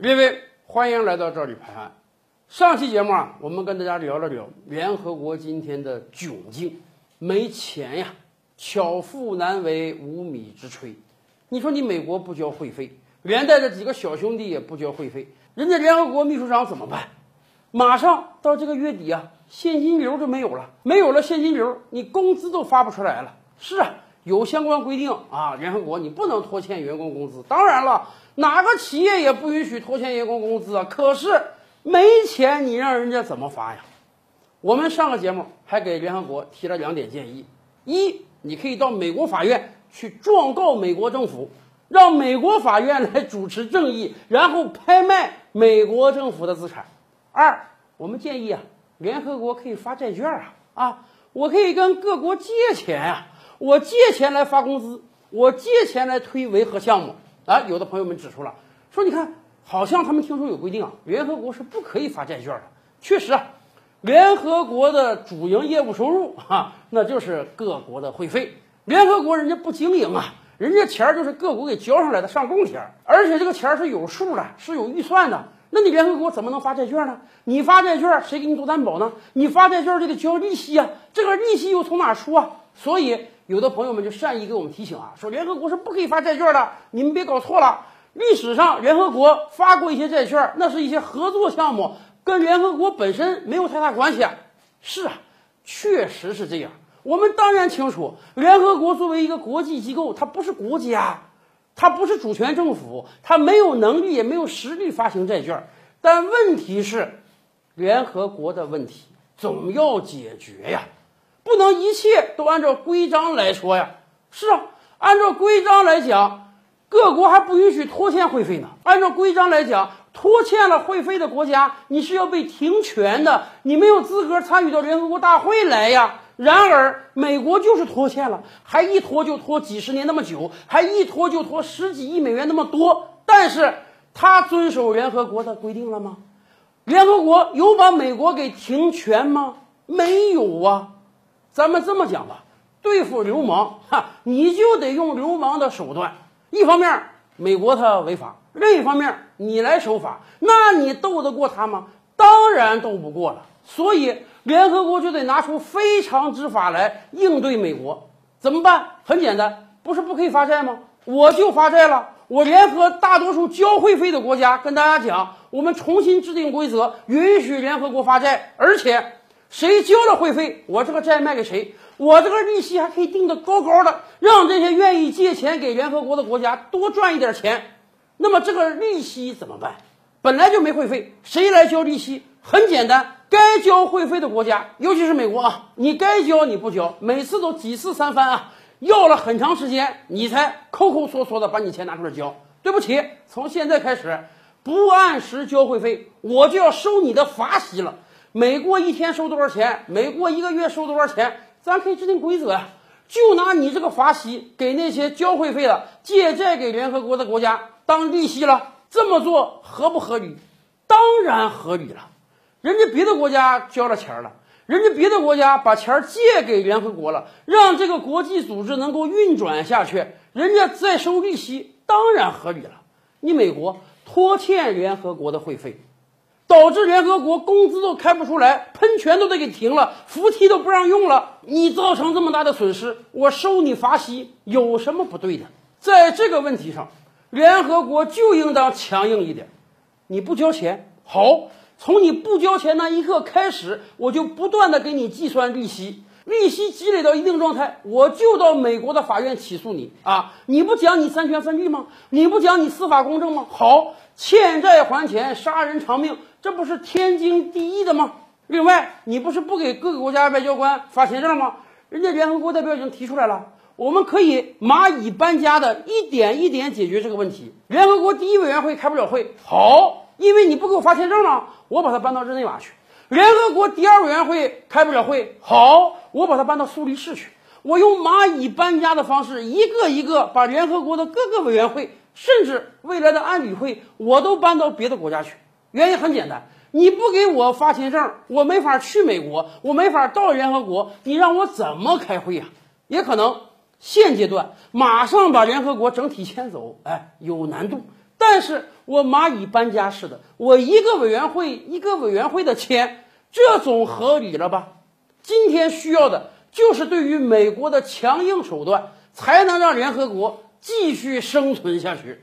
列位，欢迎来到这里拍案。上期节目啊，我们跟大家聊了聊联合国今天的窘境，没钱呀，巧妇难为无米之炊。你说你美国不交会费，连带着几个小兄弟也不交会费，人家联合国秘书长怎么办？马上到这个月底啊，现金流就没有了，没有了现金流，你工资都发不出来了。是啊，有相关规定啊，联合国你不能拖欠员工工资。当然了，哪个企业也不允许拖欠员工工资啊。可是没钱，你让人家怎么发呀？我们上个节目还给联合国提了两点建议：一，你可以到美国法院去状告美国政府，让美国法院来主持正义，然后拍卖美国政府的资产。二，我们建议啊，联合国可以发债券啊啊，我可以跟各国借钱啊，我借钱来发工资，我借钱来推维和项目啊。有的朋友们指出了，说你看，好像他们听说有规定啊，联合国是不可以发债券的。确实啊，联合国的主营业务收入哈、那就是各国的会费。联合国人家不经营啊，人家钱儿就是各国给交上来的上供钱儿，而且这个钱儿是有数的，是有预算的。那你联合国怎么能发债券呢？你发债券，谁给你做担保呢？你发债券就得交利息啊，这个利息又从哪出啊？所以有的朋友们就善意给我们提醒啊，说联合国是不可以发债券的，你们别搞错了。历史上联合国发过一些债券，那是一些合作项目，跟联合国本身没有太大关系。是啊，确实是这样。我们当然清楚，联合国作为一个国际机构，它不是国家。它不是主权政府，它没有能力也没有实力发行债券。但问题是，联合国的问题总要解决呀，不能一切都按照规章来说呀。是啊，按照规章来讲，各国还不允许拖欠会费呢。按照规章来讲，拖欠了会费的国家，你是要被停权的，你没有资格参与到联合国大会来呀。然而，美国就是拖欠了，还一拖就拖几十年那么久，还一拖就拖十几亿美元那么多。但是，他遵守联合国的规定了吗？联合国有把美国给停权吗？没有啊。咱们这么讲吧，对付流氓，哈，你就得用流氓的手段。一方面，美国他违法；另一方面，你来守法，那你斗得过他吗？当然斗不过了。所以。联合国就得拿出非常之法来应对美国，怎么办？很简单，不是不可以发债吗？我就发债了。我联合大多数交会费的国家，跟大家讲，我们重新制定规则，允许联合国发债，而且谁交了会费，我这个债卖给谁，我这个利息还可以定得高高的，让这些愿意借钱给联合国的国家多赚一点钱。那么这个利息怎么办？本来就没会费，谁来交利息？很简单。该交会费的国家，尤其是美国啊，你该交你不交，每次都几次三番啊，要了很长时间，你才抠抠缩缩的把你钱拿出来交。对不起，从现在开始，不按时交会费，我就要收你的罚息了。每过一天收多少钱，每过一个月收多少钱，咱可以制定规则呀。就拿你这个罚息给那些交会费的、借债给联合国的国家当利息了，这么做合不合理？当然合理了。人家别的国家交了钱了，人家别的国家把钱借给联合国了，让这个国际组织能够运转下去，人家再收利息，当然合理了。你美国拖欠联合国的会费，导致联合国工资都开不出来，喷泉都得给停了，扶梯都不让用了，你造成这么大的损失，我收你罚息有什么不对的？在这个问题上，联合国就应当强硬一点，你不交钱，好。从你不交钱那一刻开始，我就不断的给你计算利息，利息积累到一定状态，我就到美国的法院起诉你啊！你不讲你三权分立吗？你不讲你司法公正吗？好，欠债还钱，杀人偿命，这不是天经地义的吗？另外，你不是不给各个国家外交官发签证吗？人家联合国代表已经提出来了，我们可以蚂蚁搬家的一点一点解决这个问题。联合国第一委员会开不了会，好，因为你不给我发签证了。我把它搬到日内瓦去，联合国第二委员会开不了会，好，我把它搬到苏黎世去。我用蚂蚁搬家的方式，一个一个把联合国的各个委员会，甚至未来的安理会，我都搬到别的国家去。原因很简单，你不给我发签证，我没法去美国，我没法到联合国，你让我怎么开会呀？也可能现阶段马上把联合国整体迁走，哎，有难度。但是我蚂蚁搬家似的，我一个委员会一个委员会的签，这总合理了吧？今天需要的就是对于美国的强硬手段，才能让联合国继续生存下去。